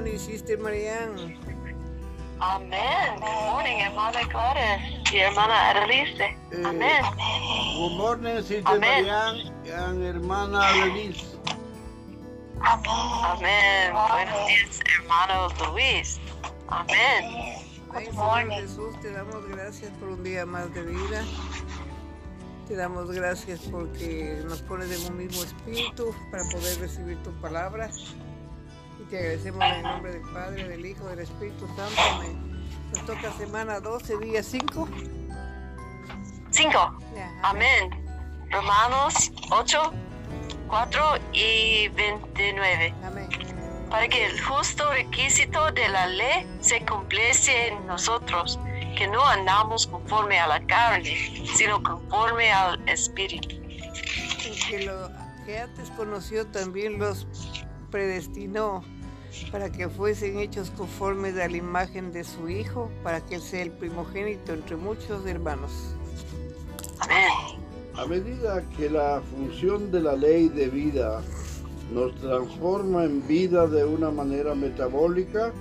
morning, Sister Marianne. Amén. Good morning, hermana Gladys y hermana Adelise. Eh, Amén. Good morning, Sister Amén. Marianne and hermana. Amén. Buenos días, hermano Luis. Amén. Ay, Señor Jesús, te damos gracias por un día más de vida. Te damos gracias porque nos pones en un mismo espíritu para poder recibir tu palabra. Te agradecemos en el nombre del Padre, del Hijo, del Espíritu Santo. Amén. Nos toca semana 12, día 5. Cinco. Amén. Romanos 8, 4 y 29. Amén. Para que el justo requisito de la ley se cumpliese en nosotros, que no andamos conforme a la carne, sino conforme al Espíritu. Y que lo que antes conoció también los predestinó para que fuesen hechos conformes a la imagen de su Hijo, para que él sea el primogénito entre muchos hermanos. Amén. A medida que la función de la ley de vida nos transforma en vida de una manera metabólica,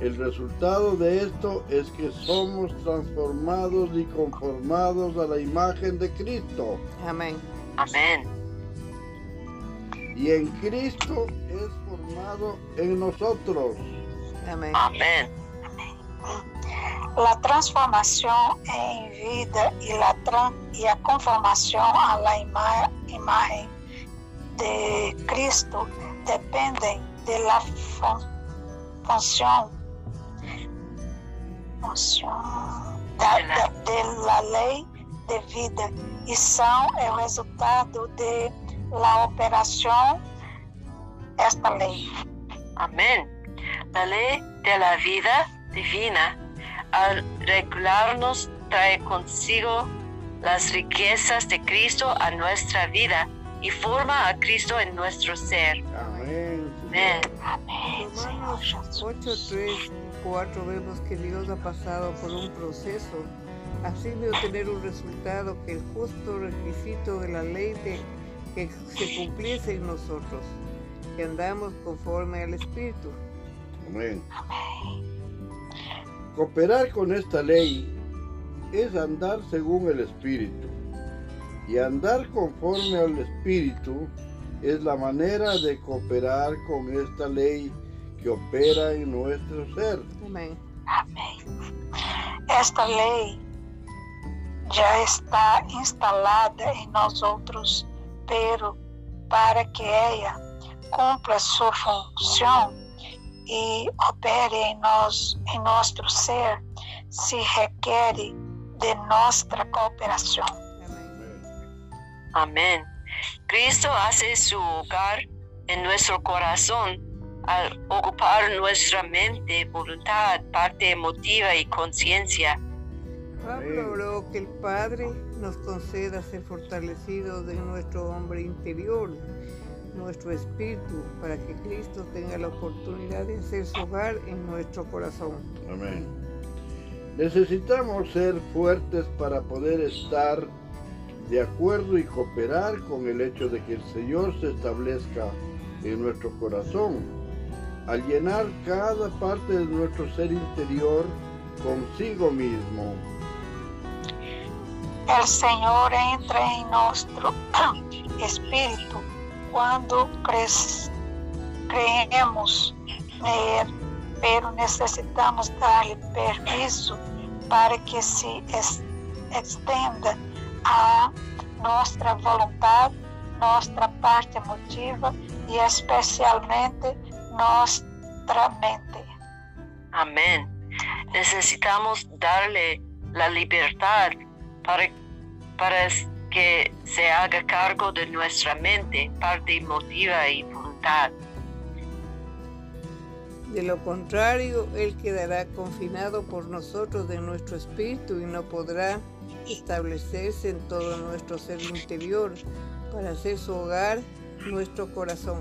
el resultado de esto es que somos transformados y conformados a la imagen de Cristo. Amén. Amén. Y en Cristo es formado en nosotros. Amén. Amén. La transformación en vida y la, tran- y la conformación a la ima- imagen de Cristo dependen de la fun- función, función da- da- de la ley de vida y son el resultado de la operación esta ley. Amén. La ley de la vida divina, al regularnos, trae consigo las riquezas de Cristo a nuestra vida y forma a Cristo en nuestro ser. Amén. Amén. Romanos 8, 3 y 4 vemos que Dios ha pasado por un proceso a fin de obtener un resultado que el justo requisito de la ley de que se cumpliese en nosotros, que andamos conforme al Espíritu. Amén. Cooperar con esta ley es andar según el Espíritu. Y andar conforme al Espíritu es la manera de cooperar con esta ley que opera en nuestro ser. Amén. Esta lei já está instalada nós outros, pero para que ela cumpra sua função e opere em nós, em nosso ser, se requer de nossa cooperação. Amén. Cristo hace su hogar en nuestro corazón al ocupar nuestra mente, voluntad, parte emotiva y conciencia. Pablo oró que el Padre nos conceda ser fortalecidos en nuestro hombre interior, nuestro espíritu, para que Cristo tenga la oportunidad de hacer su hogar en nuestro corazón. Amén. Necesitamos ser fuertes para poder estar de acuerdo y cooperar con el hecho de que el Señor se establezca en nuestro corazón, al llenar cada parte de nuestro ser interior consigo mismo. El Senhor entra nosso espírito quando cres- creemos nele, pero necessitamos dar-lhe permisso para que se estenda a nossa vontade, nossa parte emotiva e especialmente nossa mente. Amén. Necesitamos darle la libertad para, para que se haga cargo de nuestra mente, parte emotiva y voluntad. De lo contrario, Él quedará confinado por nosotros de nuestro espíritu y no podrá establecerse en todo nuestro ser interior para hacer su hogar nuestro corazón.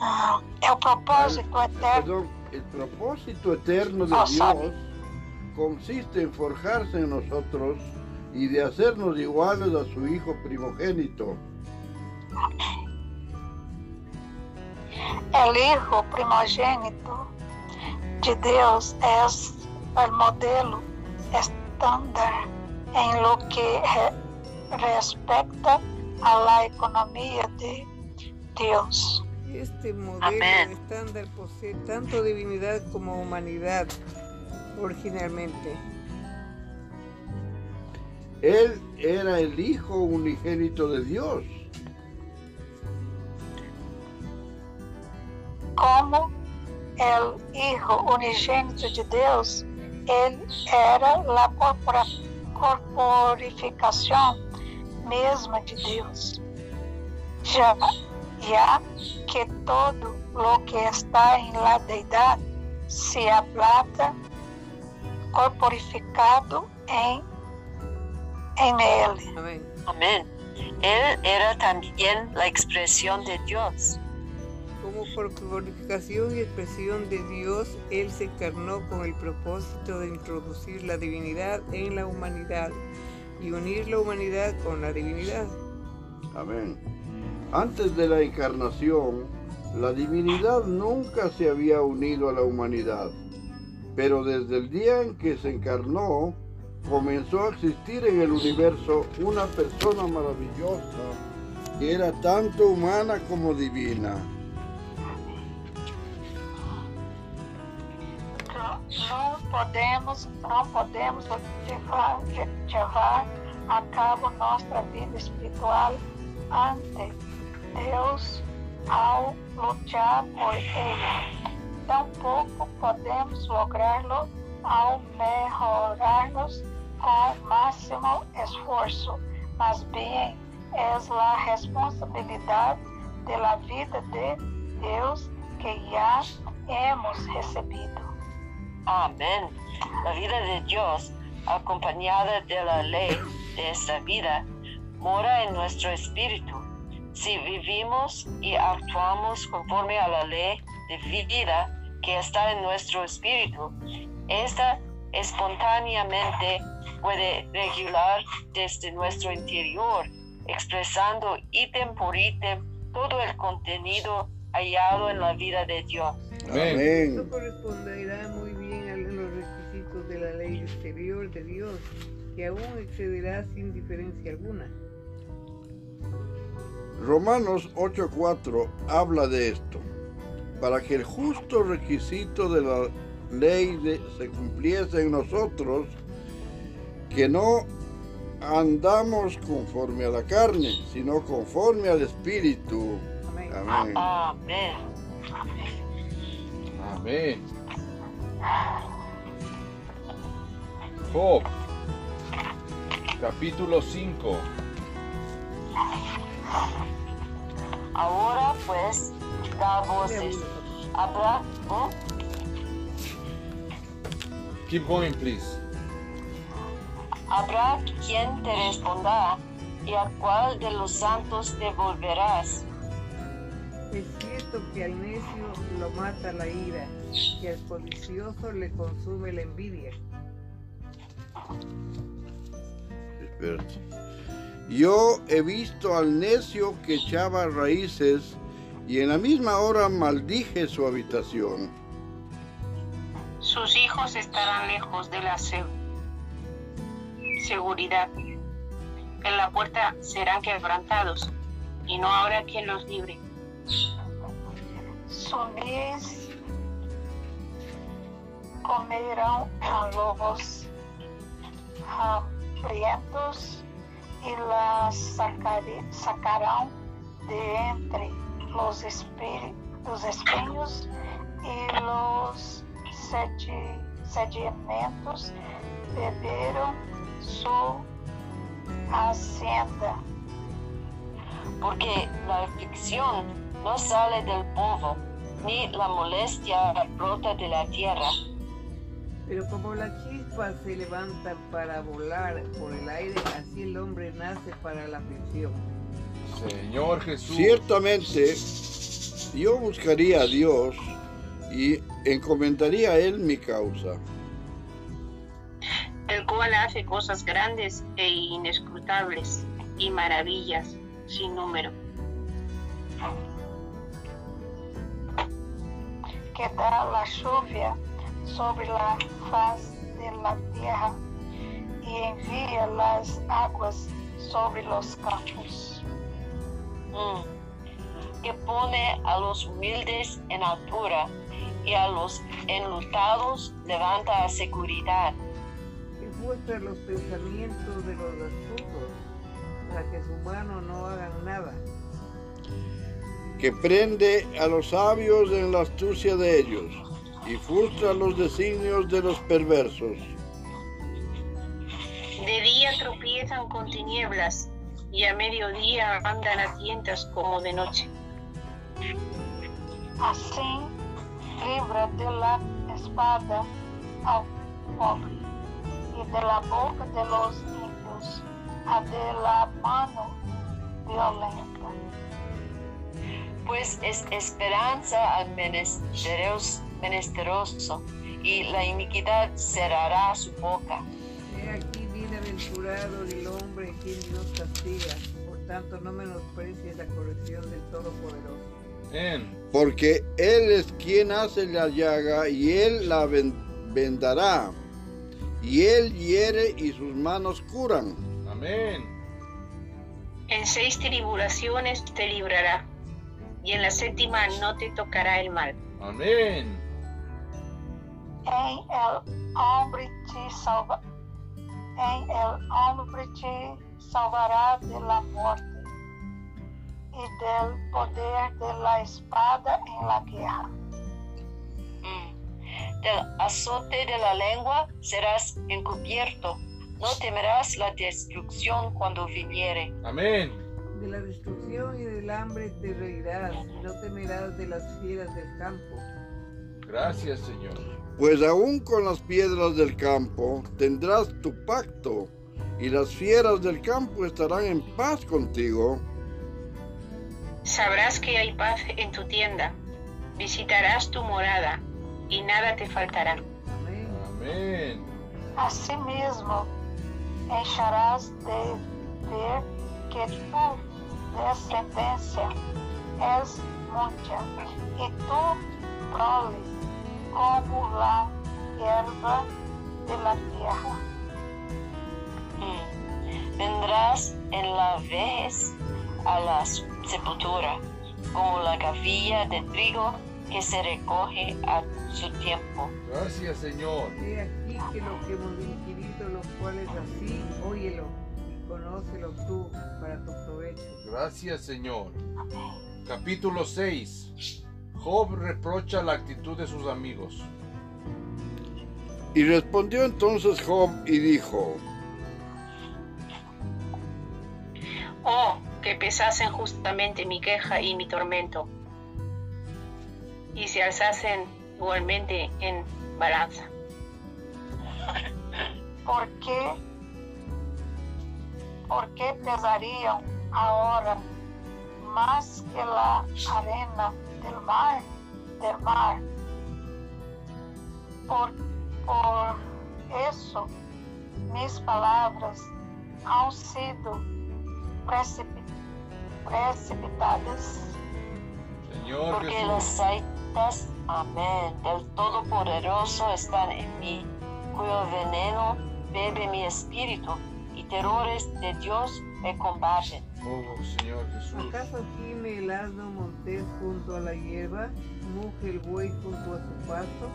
Ah, o propósito eterno. Perdón, el propósito eterno de Oh, Dios. Consiste en forjarse en nosotros y de hacernos iguales a su Hijo primogénito. El Hijo primogênito de Deus é o modelo estándar em lo que respecta a la economia de Deus. Este modelo estándar posee tanto divinidad como humanidad originalmente. Él era el Hijo unigénito de Dios. Como el Hijo unigénito de Deus, ele era a corporificação mesma de Deus. Já, já que todo lo que está em la deidade se aplata corporificado em en Él. Amén. Amén. Él era también la expresión de Dios. Como por glorificación y expresión de Dios, Él se encarnó con el propósito de introducir la divinidad en la humanidad y unir la humanidad con la divinidad. Amén. Antes de la encarnación, la divinidad nunca se había unido a la humanidad, pero desde el día en que se encarnó, comenzó a existir en el universo una persona maravillosa que era tanto humana como divina. No podemos, no podemos llevar, llevar a cabo nuestra vida espiritual ante Deus ao lutar por Ele. Tampouco podemos lográ-lo ao mejorarnos com máximo esforço, mas bem é a responsabilidade da vida de Deus que já hemos recebido. Amém. A vida de Deus, acompanhada da lei desta vida, mora em nosso espírito. Se vivimos e actuamos conforme a la lei de vida que está em nosso espírito, esta espontáneamente puede regular desde nuestro interior, expresando ítem por ítem todo el contenido hallado en la vida de Dios. Amén. Esto corresponderá muy bien a los requisitos de la ley exterior de Dios, que aún excederá sin diferencia alguna. Romanos 8:4 habla de esto, para que el justo requisito de la ley se cumpliese en nosotros, que no andamos conforme a la carne, sino conforme al Espíritu. Amén. Amén. Amén. Job, capítulo 5. Ahora pues, da voces. Habrá. Keep going, please. Habrá quien te responda, ¿y a cuál de los santos te volverás? Es cierto que al necio lo mata la ira, y al codicioso le consume la envidia. Yo he visto al necio que echaba raíces y en la misma hora maldije su habitación sus hijos estarán lejos de la seguridad. En la puerta serán quebrantados y no habrá quien los libre. Sus comerán a lobos hambrientos y las sacarán de entre los, los espinhos y los sedimentos beberam su hacienda. Porque la aflicción no sale del polvo, ni la molestia brota de la tierra. Pero como la se levanta para volar por el aire, así el hombre nace para la aflicción. Señor Jesús. Ciertamente, yo buscaría a Dios y encomendaría a él mi causa. El cual hace cosas grandes e inescrutables y maravillas sin número. que da la lluvia sobre la faz de la tierra y envía las aguas sobre los campos. Mm. Que pone a los humildes en altura y a los enlutados levanta a seguridad. Que muestra los pensamientos de los astutos para que su mano no hagan nada. Que prende a los sabios en la astucia de ellos y frustra los designios de los perversos. De día tropiezan con tinieblas y a mediodía andan a tientas como de noche. Assim, livra de la espada ao pobre y de la boca de los ímpios a de la mano violenta. Pues es esperanza al menesteros- menesteroso y la iniquidad cerrará su boca. He aquí bienaventurado el hombre en quien Dios castiga. Por tanto, no menosprecies la corrección del Todopoderoso. Amén. Porque Él es quien hace la llaga y Él la ven- vendará. Y Él hiere y sus manos curan. Amén. En seis tribulaciones te librará, y en la séptima no te tocará el mal. Amén. Em el hombre te salva, em el hombre te salvará de la muerte y del poder de la espada en la guerra. Mm. Del azote de la lengua serás encubierto. No temerás la destrucción cuando viniere. Amén. De la destrucción y del hambre te reirás, no temerás de las fieras del campo. Gracias, Señor. Pues aún con las piedras del campo tendrás tu pacto, y las fieras del campo estarán en paz contigo. Sabrás que hay paz en tu tienda, visitarás tu morada, y nada te faltará. Amén. Amén. Asimismo, encharás de ver que tu descendencia es mucha y tu prole como la hierba de la tierra. Mm. Vendrás en la vejez a la sepultura, como la gavilla de trigo que se recoge a su tiempo. Gracias, Señor. He aquí que lo que hemos inquirido, lo cual es así, óyelo y conócelo tú para tu provecho. Gracias, Señor. Capítulo 6. Job reprocha la actitud de sus amigos. Y respondió entonces Job y dijo, Oh, que pesasen justamente mi queja y mi tormento, y se alzasen igualmente en balanza. ¿Por qué? ¿Por qué pesarían ahora más que la arena del mar? Del mar? Por, por eso mis palabras han sido precipi- precipitadas. Señor Porque las Jesús. saitas, amén, del Todopoderoso están en mí, cuyo veneno bebe mi espíritu, y terrores de Dios me combaten. Oh, Señor Jesús. ¿Acaso gime el asno montés junto a la hierba, muge el buey junto a su pasto?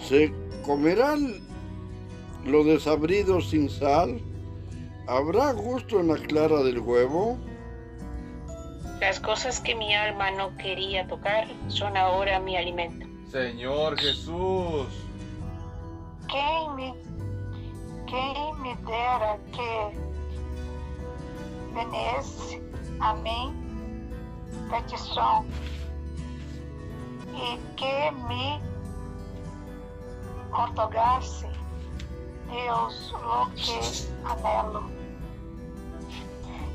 ¿se comerán lo desabrido sin sal? ¿Habrá gusto en la clara del huevo? Las cosas que mi alma no quería tocar son ahora mi alimento. Señor Jesús. Quem me, quem me dera que venesse a mim petição e que me otorgasse Deus lo que anelo.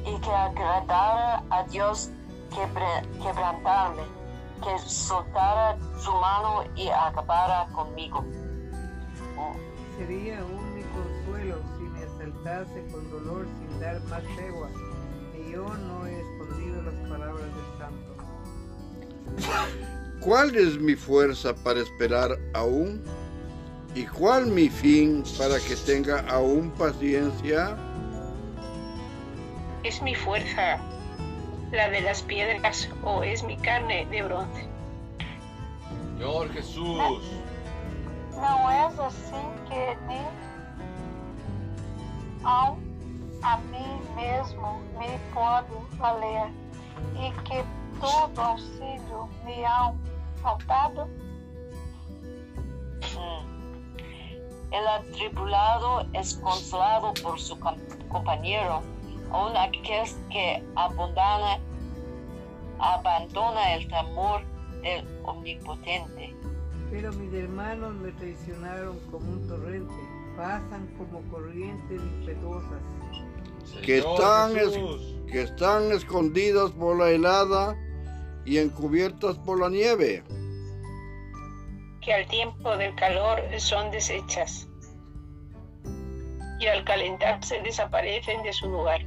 y que agradara a Dios quebre- quebrantarme, que soltara su mano y acabara conmigo. Oh, Sería un mi consuelo si me asaltase con dolor sin dar más tregua, yo no he escondido las palabras del santo. ¿Cuál es mi fuerza para esperar aún? ¿Y cuál mi fin para que tenga aún paciencia? ¿Es mi fuerza la de las piedras o es mi carne de bronce? Señor Jesús, Não és assim que nem ao a mim mesmo me pode valer e que todo auxílio me há faltado? Mm. El atribulado es consolado por su com- compañero, aun aquel que abandona, abandona el temor del omnipotente. Pero mis hermanos me traicionaron como un torrente, pasan como corrientes impetuosas. Que están es- que están escondidas por la helada y encubiertas por la nieve. que al tiempo del calor son deshechas y al calentarse desaparecen de su lugar.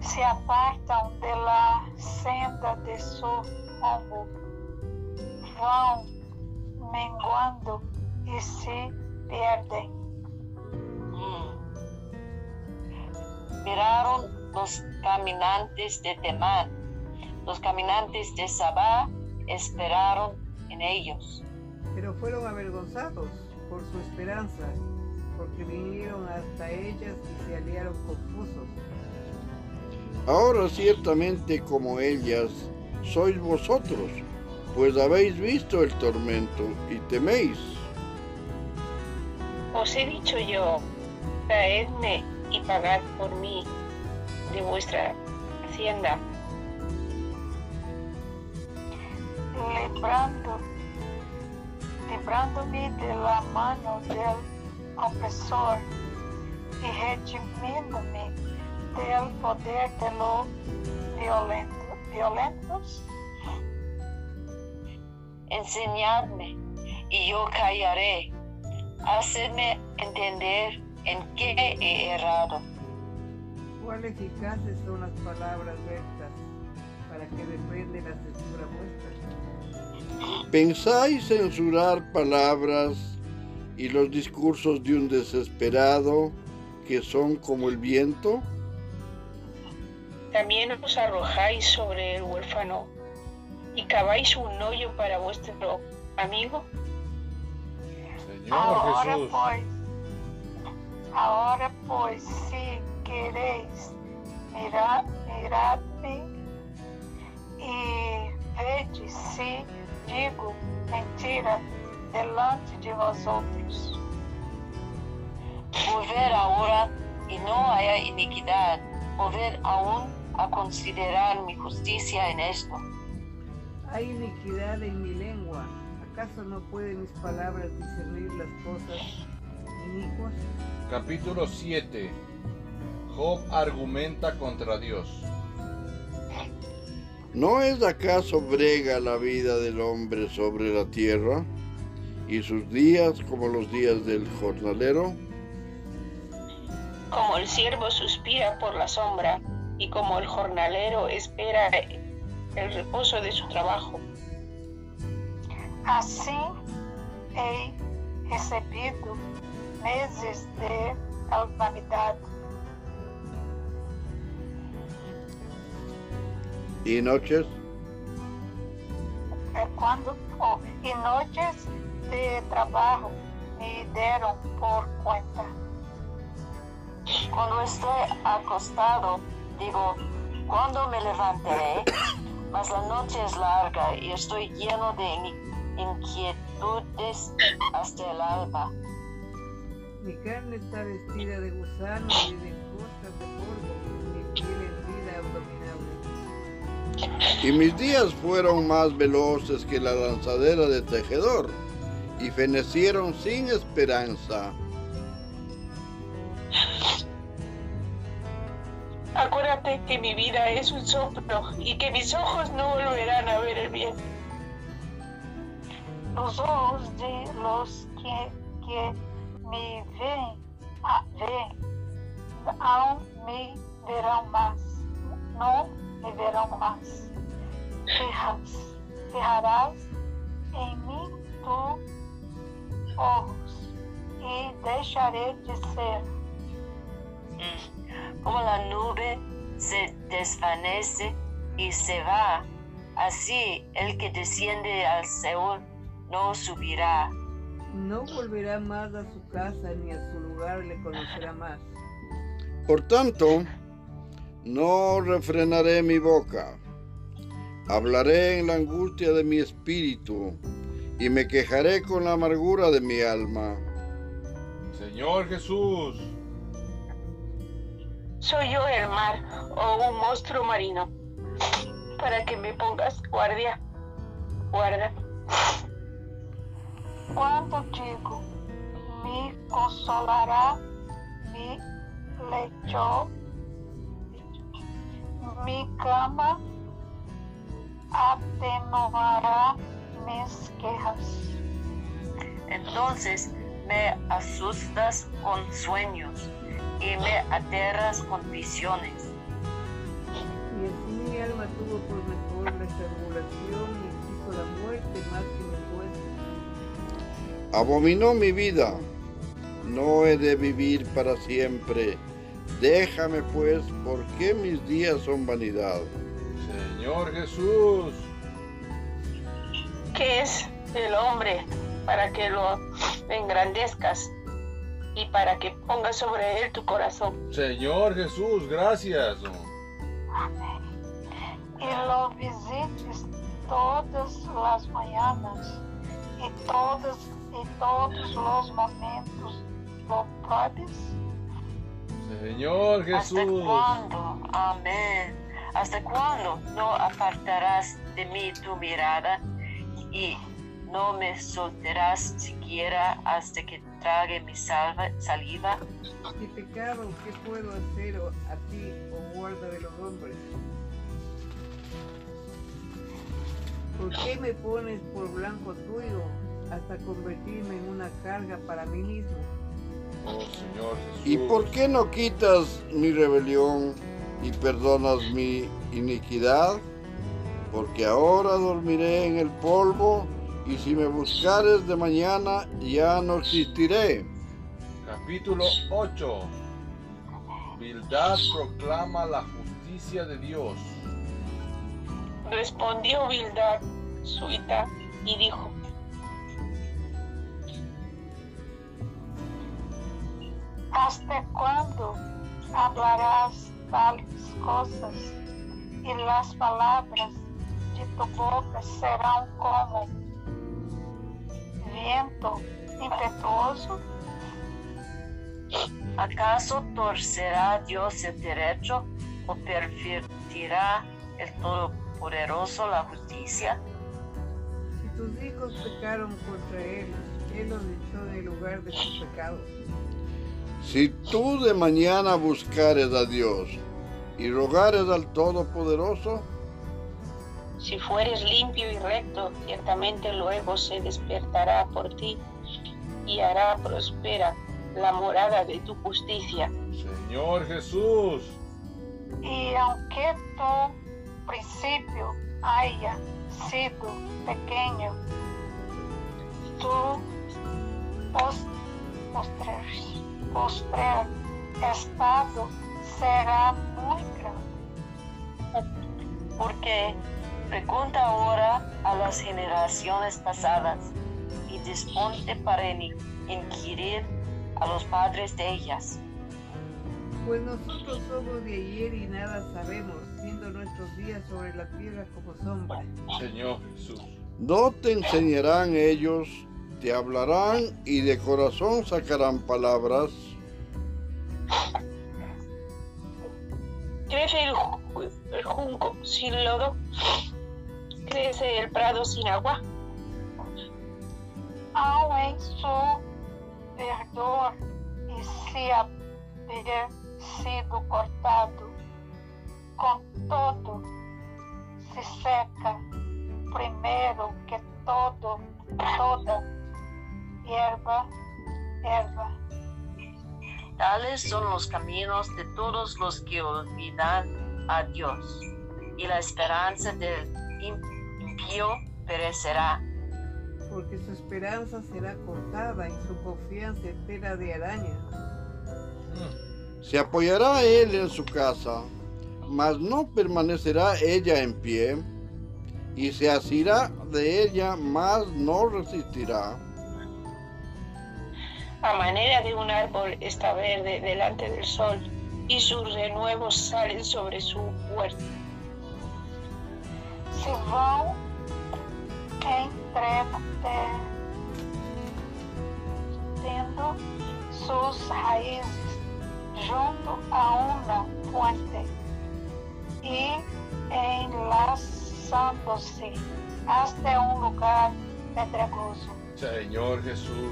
Se apartam de la senda de su rumbo, vão menguando e se perdem. Mm. Miraron los caminantes de Temán, los caminantes de Sabá esperaron en ellos. Pero fueron avergonzados por su esperanza, porque vinieron hasta ellas y se aliaron confusos. Ahora ciertamente como ellas sois vosotros, pues habéis visto el tormento y teméis. Os he dicho yo, traedme y pagad por mí de vuestra hacienda, Lembrando, librando-me de la mano del opresor e redimindo-me del poder de lo violento, violentos. Enseñadme y yo callaré. Hacedme entender en qué he errado. Cuán eficaces son las palabras rectas para que reprende la censura vuestra. ¿Pensáis censurar palabras y los discursos de un desesperado que son como el viento? también os arrojáis sobre el huérfano y caváis un hoyo para vuestro amigo. Señor Ahora Jesús, pois, ahora pois, se quereis mirar, mirar-me e vede se digo mentira delante de vós outros. Volver ahora y no haya iniquidad. Volver aún a considerar mi justicia en esto. Hay iniquidad en mi lengua. ¿Acaso no pueden mis palabras discernir las cosas? Capítulo 7. Job argumenta contra Dios. ¿No es acaso brega la vida del hombre sobre la tierra y sus días como los días del jornalero? Como el siervo suspira por la sombra y como el jornalero espera el reposo de su trabajo. Assim meses de calamidade ¿Y noches? é quando oh, e noites de trabalho me deram por conta. Cuando estoy acostado, digo, ¿cuándo me levantaré? Mas la noche es larga y estoy lleno de inquietudes hasta el alba. Mi carne está vestida de gusano y de costas de polvo, mi piel hendida abominable. Y mis días fueron más veloces que la lanzadera de tejedor y fenecieron sin esperanza. Acuérdate que mi vida es un soplo y que mis ojos no volverán a ver el bien. Os olhos de los que, que me veem, a- veem, não me verão mais, não me verão mais. fijas, fijarás em mim tus ojos e deixarei de ser. Mm. Como la nube se desvanece y se va, así el que desciende al Seol no subirá. No volverá más a su casa ni a su lugar le conocerá más. Por tanto, no refrenaré mi boca. Hablaré en la angustia de mi espíritu y me quejaré con la amargura de mi alma. Señor Jesús, Soy yo el mar o un monstruo marino para que me pongas guardia. Guarda. Quando digo, me consolará, me lecho, mi cama atenuará mis quejas. Entonces me asustas con sueños y me aterras con visiones. Y así mi alma tuvo por mejor la estrangulación y quiso la muerte más que. Abominó mi vida. No he de vivir para siempre. Déjame pues, porque mis días son vanidad. Señor Jesús, ¿Qué es el hombre para que lo engrandezcas y para que pongas sobre él tu corazón? Señor Jesús, gracias. E lo visites todas las mañanas e todas e todos los momentos lo probes. Señor ¿Hasta Jesús, cuándo? Amén. ¿Hasta cuándo no apartarás de mí tu mirada y no me soltarás siquiera hasta que trague mi salva- saliva? Si pecado, ¿qué puedo hacer a ti, oh guarda de los hombres? ¿Por qué me pones por blanco tuyo hasta convertirme en una carga para mí mismo? oh Señor Jesús. ¿Y por qué no quitas mi rebelión y perdonas mi iniquidad? Porque ahora dormiré en el polvo y si me buscares de mañana ya no existiré. Capítulo 8. Bildad proclama la justicia de Dios. Respondió Bildad, suita, y dijo, ¿Hasta cuándo hablarás tales cosas y las palabras de tu boca serán como viento impetuoso? ¿Acaso torcerá Dios el derecho o pervertirá el Todopoderoso la justicia? Si tus hijos pecaron contra él, él los echó del lugar de sus pecados. Si tú de mañana buscares a Dios y rogares al Todopoderoso, si fueres limpio y recto, ciertamente luego se despertará por ti y hará próspera la morada de tu justicia. Señor Jesús, Y aunque tu principio haya sido pequeño, tu pos- postrer, postrer estado será muy grande. Porque pregunta ahora a las generaciones pasadas y disponte para in- inquirir a los padres de ellas. Pues nosotros somos de ayer y nada sabemos, siendo nuestros días sobre la tierra como sombra. Señor Jesús. no te enseñarán ellos, te hablarán y de corazón sacarán palabras. Crece el, ju- el junco sin lodo, crece el prado sin agua. Em su verdor e se haver sido cortado, com todo se seca primeiro que todo, toda erva, erva. Tales son los caminos de todos los que olvidan a Dios, y la esperanza del impío perecerá. Porque su esperanza será cortada y su confianza tela de araña. Se apoyará él en su casa, mas no permanecerá ella en pie, y se asirá de ella, mas no resistirá. A manera de un árbol está verde delante del sol, y sus renuevos salen sobre su huerta. se vão entretendo suas raízes junto a uma fonte e enlaçando-se até um lugar pedregoso. Señor Jesús.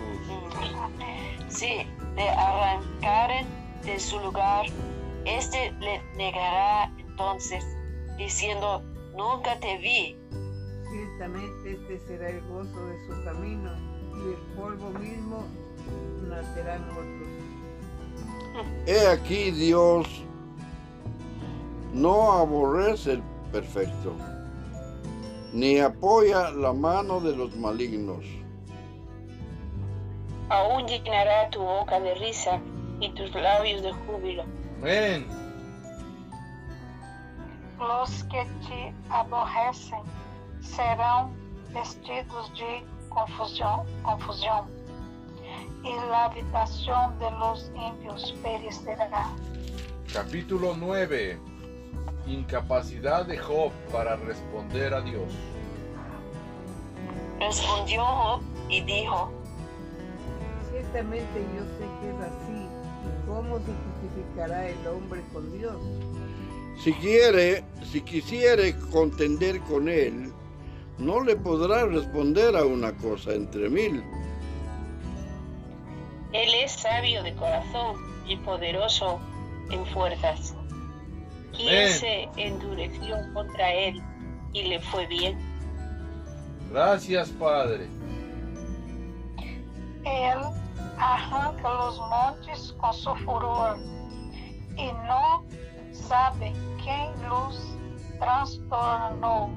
Si le arrancaren de su lugar, este le negará entonces, diciendo, nunca te vi. Ciertamente este será el gozo de su camino, y del polvo mismo nacerán otros. He aquí Dios no aborrece el perfecto, ni apoya la mano de los malignos. Aún llenará tu boca de risa y tus labios de júbilo. Amén. Os que te aborrecem serão vestidos de confusão, confusão e a habitação de los ímpios perecerá. Capítulo 9. Incapacidad de Job para responder a Dios. Respondió Job y dijo, Ciertamente yo sé que es así. ¿Y cómo se justificará el hombre con Dios? Si quiere, si quisiere contender con él, no le podrá responder a una cosa entre mil. Él es sabio de corazón y poderoso en fuerzas. ¿Quién Amén. se endureció contra él y le fue bien? Gracias, Padre. Ele arranca os montes com seu furor e não sabem quem los transtornou.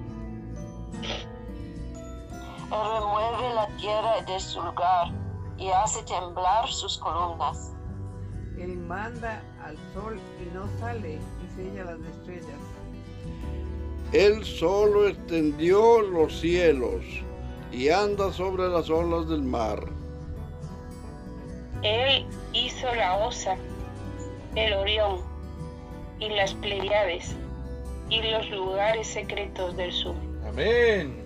Él remueve la tierra de su lugar y hace temblar sus columnas. Él manda al sol y no sale y sella las estrellas. Él solo extendió los cielos y anda sobre las olas del mar. Él hizo la osa, el Orión y las Pleiades y los lugares secretos del sur. Amén.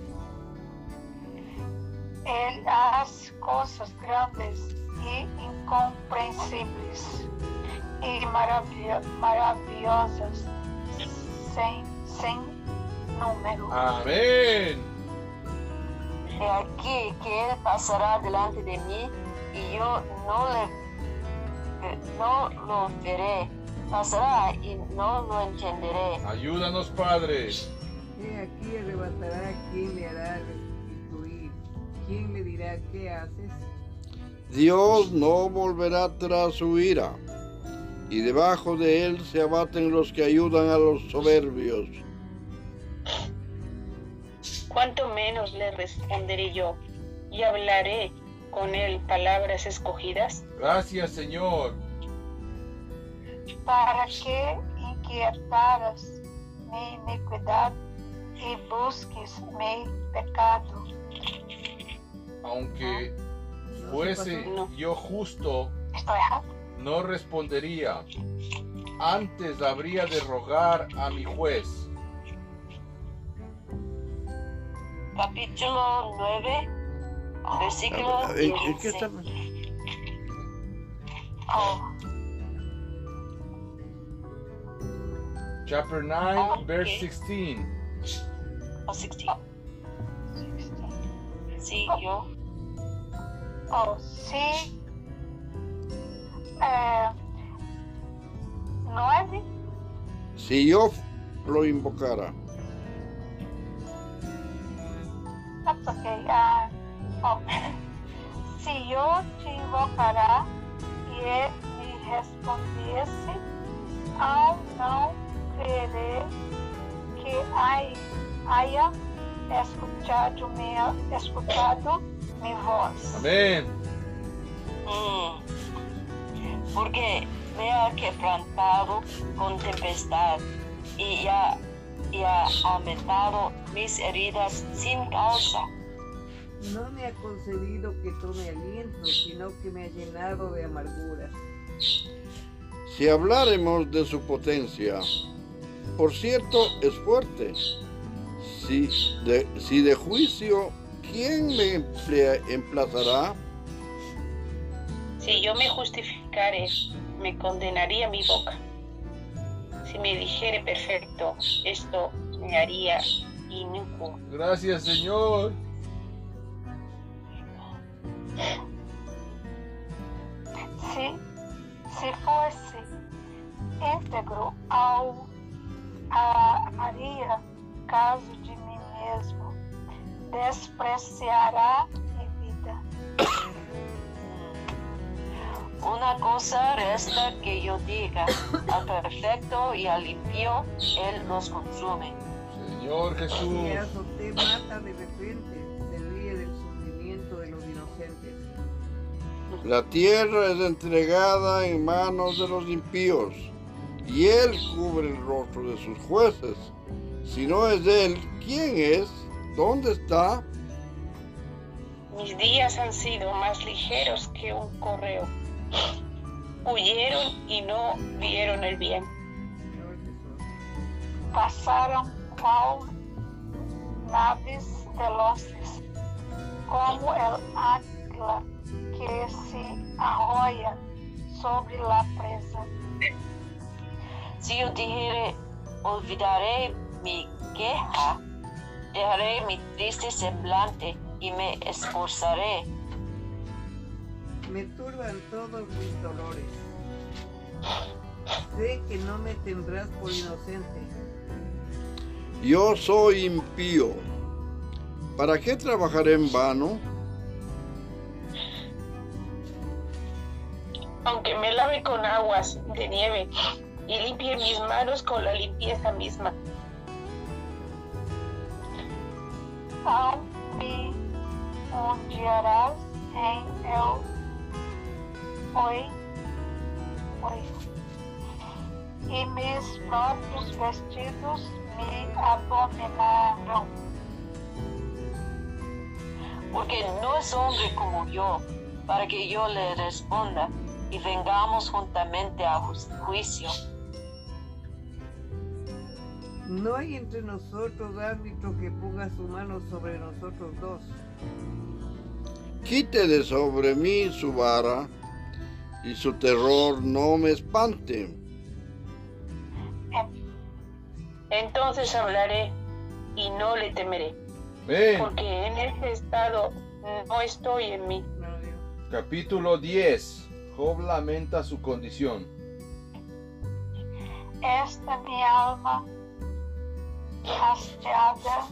Ele as coisas grandes e incompreensíveis e maravilha- maravilhosas sem, sem número. Amén. He aquí que él pasará delante de mí y yo no le no lo veré. Pasará y no lo entenderé. Ayúdanos, Padre. He aquí arrebatará quien le hará restituir. ¿Quién le dirá qué haces? Dios no volverá tras su ira, y debajo de él se abaten los que ayudan a los soberbios. Cuanto menos le responderé yo y hablaré con él palabras escogidas. Gracias, Señor. para que inquietaras mi iniquidad y busques mi pecado. Aunque No, fuese ¿qué No. yo justo, no respondería. Antes habría de rogar a mi juez. Capítulo 9, versículo ¿En, en qué 15. está? Oh, Chapter 9, Okay. verse 16. Oh, 16. 16. Sí, yo. Oh, sí. Eh, nueve. Si yo lo invocara, That's okay. Ah, oh. Si yo te invocará e ele me respondesse, ao não creeré que hay- haya escuchado mi, escuchado mi voz. Amén. Mm. Porque me ha quebrantado con tempestad y ya, y ha aumentado mis heridas sin causa. No me ha concedido que tome aliento, sino que me ha llenado de amarguras. Si habláremos de su potencia, por cierto, es fuerte. Si de, si de juicio, ¿quién me emplea- emplazará? Si yo me justificare, me condenaría mi boca. Si me dijere perfecto, esto me haría inicuo. Gracias, Señor. Si, si fosse íntegro ao a, haria caso de mim mesmo, despreciará mi vida. Una cosa resta que yo diga, al perfecto y al impío, Él los consume. Señor Jesús. Azote mata de repente, La tierra es entregada en manos de los impíos, y él cubre el rostro de sus jueces. Si no es él, ¿quién es? ¿Dónde está? Mis días han sido más ligeros que un correo. Huyeron y no vieron el bien. Pasaram cual naves veloces, como el águila que se arrolla sobre la presa. Si yo dijere, olvidaré mi queja, dejaré mi triste semblante y me esforzaré. Me turban todos mis dolores. Sé que no me tendrás por inocente. Yo soy impío. ¿Para qué trabajaré en vano? Aunque me lave con aguas de nieve y limpie mis manos con la limpieza misma. Me hundirás em el oi, oi, e mis próprios vestidos me abominaram. Porque no es hombre como yo, para que yo le responda y vengamos juntamente a ju- juicio. No hay entre nosotros árbitro que ponga su mano sobre nosotros dos. Quite de sobre mí su vara, y su terror no me espante. Entonces hablaré y no le temeré, porque en este estado no estoy en mí. Capítulo 10. Job lamenta su condición. Esta mi alma hastiada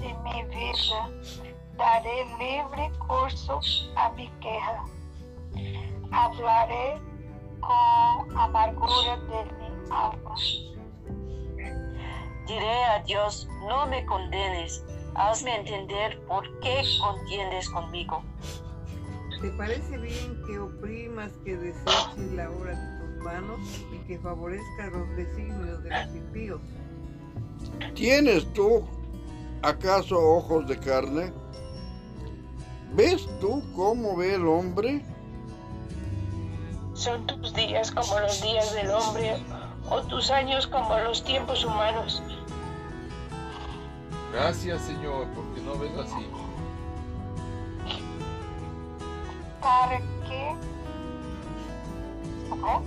de mi vida, daré libre curso a mi queja. Hablaré con amargura de mi alma. Diré a Dios, no me condenes, hazme entender por qué contiendes conmigo. ¿Te parece bien que oprimas, que deseches la obra de tus manos y que favorezcas los designios de los impíos? ¿Tienes tú acaso ojos de carne? ¿Ves tú cómo ve el hombre? Son tus días como los días del hombre o tus años como los tiempos humanos. Gracias, Señor, porque no ves así. Para que, Tá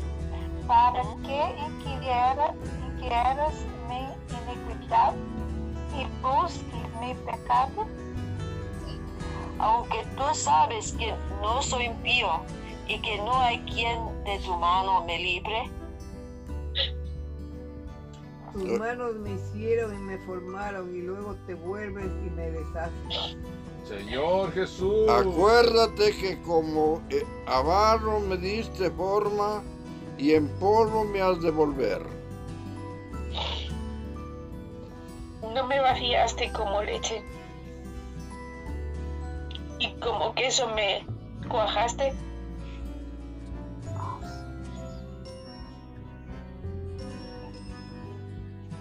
para que inquiera, inquieras mi iniquidad y busques mi pecado. Aunque tú sabes que no soy impío y que no hay quien de tu mano me libre, Tus manos me hicieron y me formaron y luego te vuelves y me deshaces. Señor Jesús. Acuérdate que como eh, a barro me diste forma y en polvo me has de volver. No me vaciaste como leche y como que eso me cuajaste.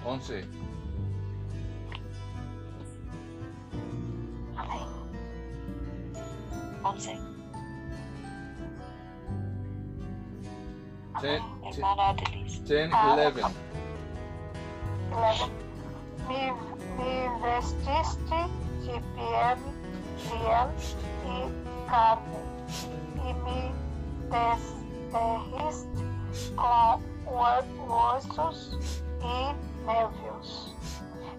Once. Once. Ten, Hermana Denise. ten, Ah, eleven. Eleven. Me, me vestiste de piel, piel y carne, y me destejiste con hue- huesos y nervios.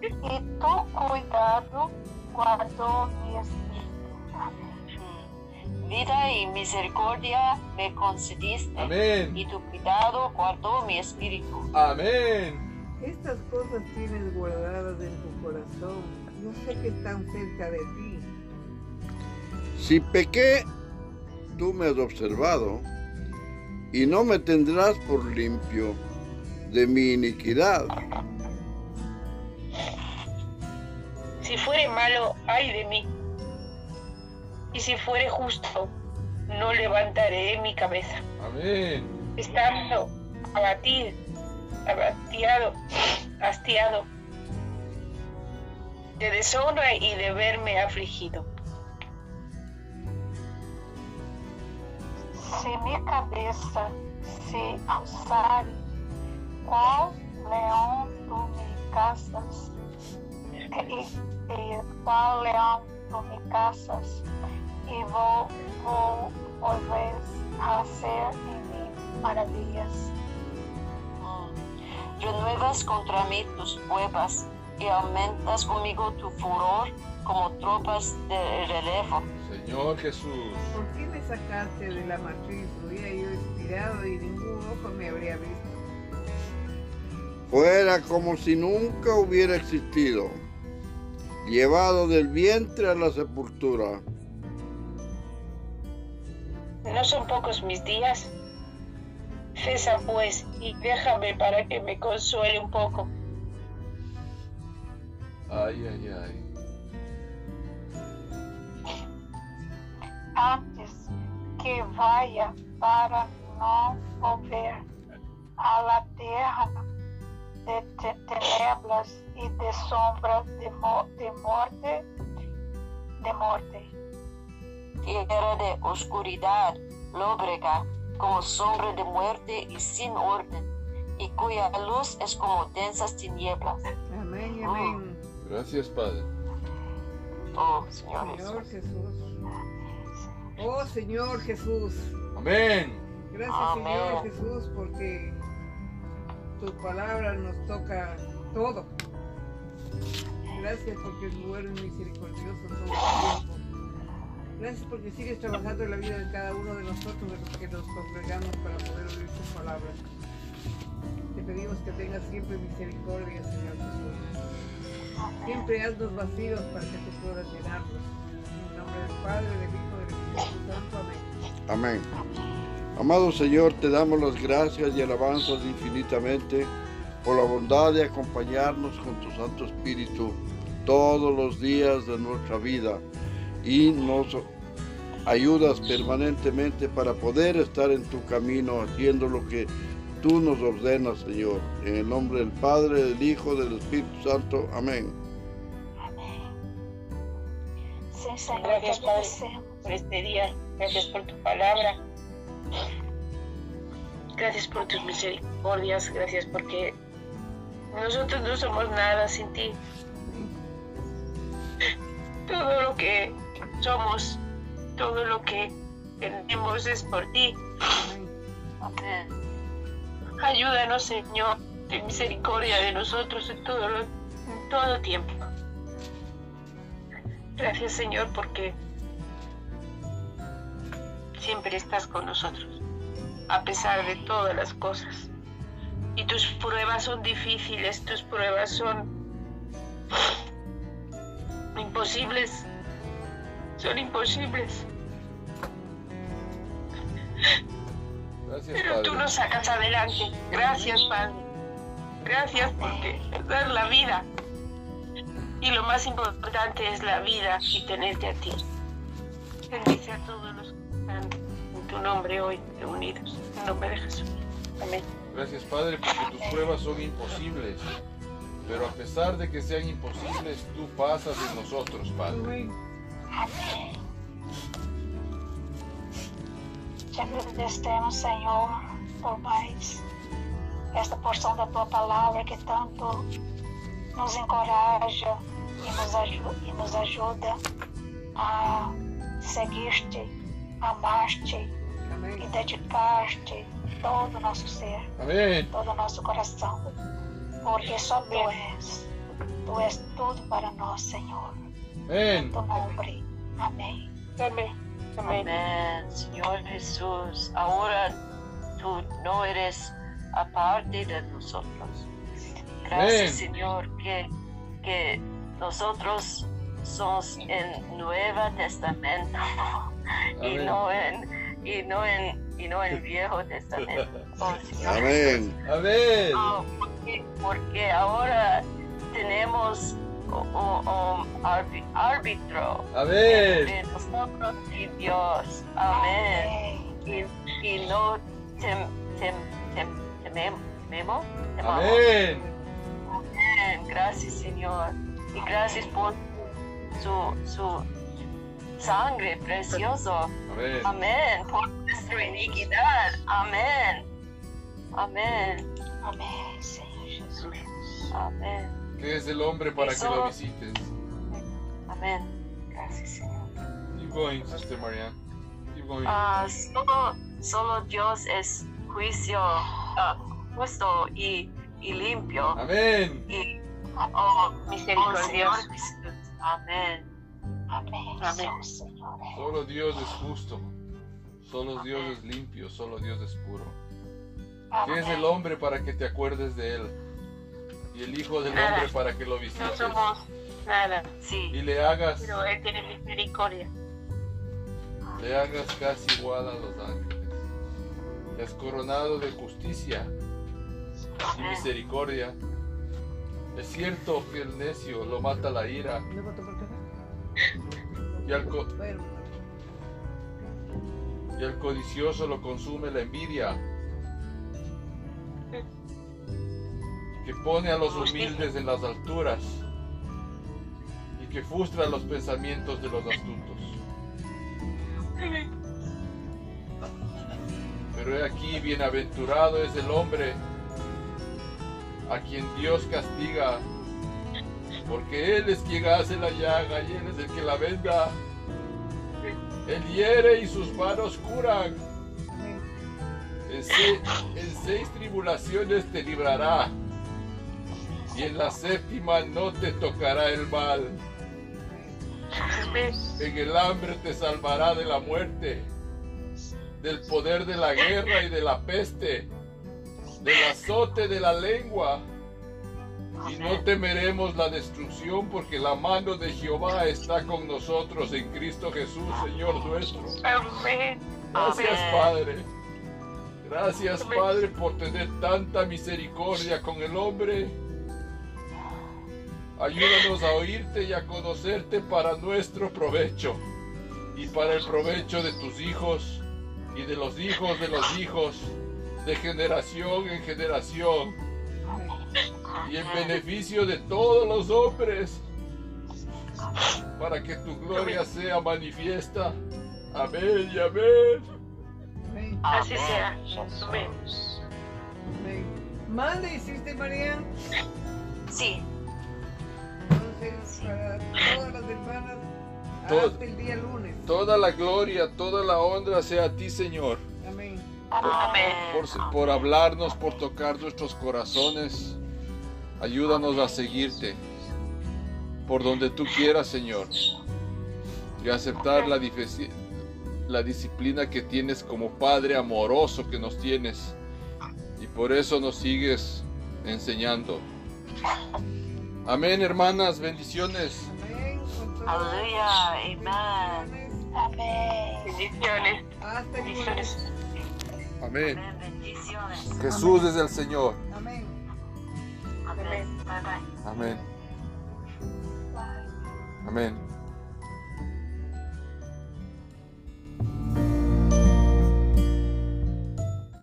Y tu cuidado guardó mi espíritu. Amén. Vida y misericordia me concediste. Amén. Y tu cuidado guardó mi espíritu. Amén. Estas cosas tienes guardadas en tu corazón. Yo sé que están cerca de ti. Si pequé, tú me has observado, y no me tendrás por limpio de mi iniquidad. Si fuere malo, ay de mí. Y si fuere justo, no levantaré mi cabeza. Amén. Estando abatido, abatiado, hastiado de deshonra y de verme afligido. Se mi cabeça se alçar, qual leão tu me caças? E, e qual leão tu me caças? E vou, vou volver a ser em mim maravilhas. Mm. Renuevas contra mí tus pruebas y aumentas conmigo tu furor como tropas de relevo. Señor Jesús. ¿Por qué me sacaste de la matriz? Hubiera yo expirado y ningún ojo me habría visto. Fuera como si nunca hubiera existido, llevado del vientre a la sepultura. ¿No son pocos mis días? Cesa pues y déjame para que me consuele un poco. Ay, ay, ay. Antes que vaya para não volver a la terra de te- tenebras e de sombra de, mo- de morte, de morte. Tierra de oscuridad, lóbrega, como sombra de muerte y sin orden, y cuya luz es como densas tinieblas. Amén y amén. Gracias, Padre. Oh, Señor Señor Jesús. Jesús. Oh Señor Jesús. Amén. Gracias Amén. Señor Jesús porque tu palabra nos toca todo. Gracias porque tú eres misericordioso todo el tiempo. Gracias porque sigues trabajando en la vida de cada uno de nosotros, de los que nos congregamos para poder oír tu palabra. Te pedimos que tengas siempre misericordia, Señor Jesús. Siempre haznos vacíos para que tú puedas llenarlos. En nombre del Padre, del Hijo y del Espíritu Santo. Amén. Amén. Amado Señor, te damos las gracias y alabanzas infinitamente por la bondad de acompañarnos con tu Santo Espíritu todos los días de nuestra vida y nos ayudas permanentemente para poder estar en tu camino haciendo lo que tú nos ordenas, Señor. En el nombre del Padre, del Hijo, del Espíritu Santo. Amén. Senhor, te Gracias, Padre. por este día. Gracias por tu palabra. Gracias por tus misericordias. Gracias porque nosotros no somos nada sin ti. Todo lo que somos, todo lo que tenemos es por ti. Ayúdanos, Señor, de misericordia de nosotros en todo, lo- en todo tiempo. Gracias, Señor, porque siempre estás con nosotros, a pesar de todas las cosas. Y tus pruebas son difíciles, tus pruebas son imposibles, son imposibles. Gracias, Pero tú nos sacas adelante. Gracias, Padre. Gracias porque das la vida. Y lo más importante es la vida y tenerte a ti. Bendice a todos los que están en tu nombre hoy reunidos. En nombre de Jesús. Amén. Gracias, Padre, porque tus pruebas son imposibles. Pero a pesar de que sean imposibles, tú pasas en nosotros, Padre. Amém. Te agradecemos, Senhor, por mais esta porção da tua palavra que tanto nos encoraja e nos ajuda, e nos ajuda a seguir-te, amar-te e dedicar-te todo o nosso ser, Amén. todo o nosso coração. Porque só tu és. Tu és tudo para nós, Senhor. Amén. Tu nombre. Amém. Amén. Amén. Amén, Señor Jesús. Ahora tú no eres aparte de nosotros. Gracias, Amén. Señor, que, que nosotros somos en Nuevo Testamento y no en y no en y no en Viejo Testamento. Oh, Amén. Amén. Ah, porque, porque ahora tenemos un, un arbi- árbitro Amén. entre nosotros y Dios. Amén. Y, y no tem, tem, tem, temem- tememos. temamos. Amén. Amén. Gracias, Señor. Y gracias por su, su sangre precioso. Amén. Amén. Por nuestra iniquidad. Amén. Amén. Amém, Senhor Jesus. Amén. ¿Qué es el hombre para que lo visites? Amén. Gracias, Señor. Keep going, Sister Marianne. Keep going. Ah, solo, solo Dios es juicio ah, justo y, y limpio. Amén. Y, oh, Misericordioso. oh, Jesús. Amén. O Senhor. Solo Dios es justo. Solo Dios es limpio. Solo Dios es puro. ¿Qué es el hombre para que te acuerdes de él? Y el Hijo del Nada. Hombre para que lo No visites. somos nada, Sí. Y le hagas, pero Él tiene misericordia. le hagas casi igual a los ángeles. Le has coronado de justicia y misericordia. Es cierto que el necio lo mata la ira y al, co- y al codicioso lo consume la envidia. Que pone a los humildes en las alturas y que frustra los pensamientos de los astutos. Pero he aquí, bienaventurado es el hombre a quien Dios castiga, porque Él es quien hace la llaga y Él es el que la venda. Él hiere y sus manos curan. En, se- en seis tribulaciones te librará, y en la séptima no te tocará el mal. En el hambre te salvará de la muerte, del poder de la guerra y de la peste, del azote de la lengua. Y no temeremos la destrucción porque la mano de Jehová está con nosotros en Cristo Jesús, Señor nuestro. Gracias. Padre. Gracias. Padre, por tener tanta misericordia con el hombre. Ayúdanos a oírte y a conocerte para nuestro provecho y para el provecho de tus hijos y de los hijos de los hijos, de generación en generación, y en beneficio de todos los hombres, para que tu gloria sea manifiesta. Amén y amén. Así sea. Amén. Amén. Mande, hiciste María. Sí. Entonces, para todas las hermanas, Todo- hasta el día lunes. Toda la gloria, toda la honra sea a ti, Señor, Amén. Amén. por, por hablarnos, por tocar nuestros corazones. Ayúdanos a seguirte por donde tú quieras, Señor, y aceptar la, la disciplina que tienes como Padre amoroso que nos tienes, y por eso nos sigues enseñando. Amén, hermanas, bendiciones. Amén. Aleluya. las Amén. bendiciones. Bendiciones. Amén. Amén. Bendiciones. Jesús es el Señor. Amén. Amén. Bye bye. Amén. Amén.